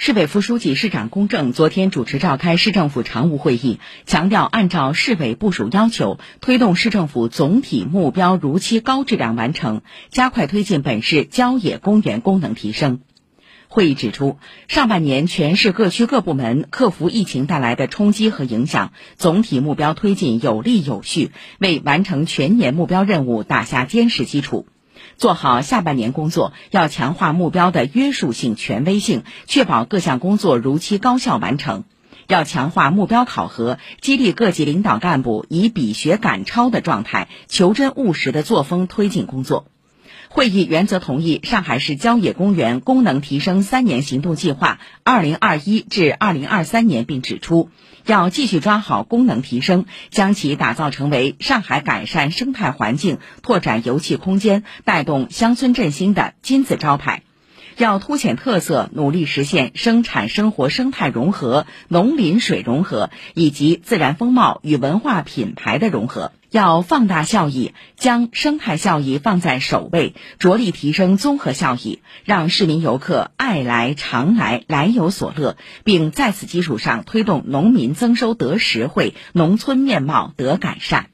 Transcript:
市委副书记、市长龚正昨天主持召开市政府常务会议，强调按照市委部署要求，推动市政府总体目标如期高质量完成，加快推进本市郊野公园功能提升。会议指出，上半年全市各区各部门克服疫情带来的冲击和影响，总体目标推进有力有序，为完成全年目标任务打下坚实基础。做好下半年工作，要强化目标的约束性、权威性，确保各项工作如期高效完成。要强化目标考核，激励各级领导干部以比学赶超的状态、求真务实的作风推进工作。会议原则同意上海市郊野公园功能提升三年行动计划（二零二一至二零二三年），并指出，要继续抓好功能提升，将其打造成为上海改善生态环境、拓展游憩空间、带动乡村振兴的金字招牌。要凸显特色，努力实现生产生活生态融合、农林水融合以及自然风貌与文化品牌的融合。要放大效益，将生态效益放在首位，着力提升综合效益，让市民游客爱来常来，来有所乐，并在此基础上推动农民增收得实惠，农村面貌得改善。